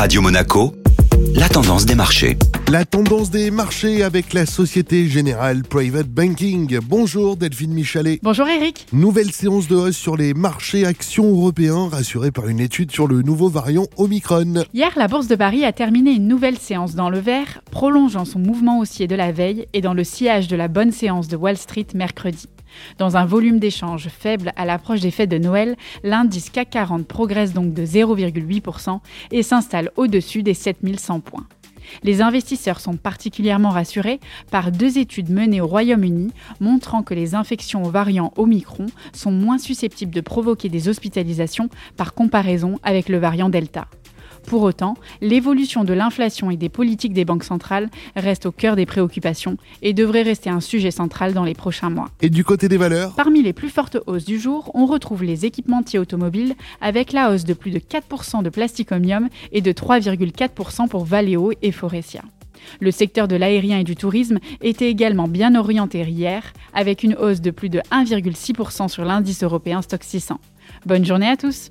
Radio Monaco, la tendance des marchés. La tendance des marchés avec la Société Générale Private Banking. Bonjour Delphine Michalet. Bonjour Eric. Nouvelle séance de hausse sur les marchés actions européens rassurés par une étude sur le nouveau variant Omicron. Hier, la Bourse de Paris a terminé une nouvelle séance dans le vert, prolongeant son mouvement haussier de la veille et dans le sillage de la bonne séance de Wall Street mercredi. Dans un volume d'échange faible à l'approche des fêtes de Noël, l'indice CAC 40 progresse donc de 0,8% et s'installe au-dessus des 7100 points. Les investisseurs sont particulièrement rassurés par deux études menées au Royaume-Uni montrant que les infections aux variants Omicron sont moins susceptibles de provoquer des hospitalisations par comparaison avec le variant Delta. Pour autant, l'évolution de l'inflation et des politiques des banques centrales reste au cœur des préoccupations et devrait rester un sujet central dans les prochains mois. Et du côté des valeurs? Parmi les plus fortes hausses du jour, on retrouve les équipementiers automobiles avec la hausse de plus de 4% de Plasticomium et de 3,4% pour Valeo et Forestia. Le secteur de l'aérien et du tourisme était également bien orienté hier, avec une hausse de plus de 1,6% sur l'indice européen Stock 600. Bonne journée à tous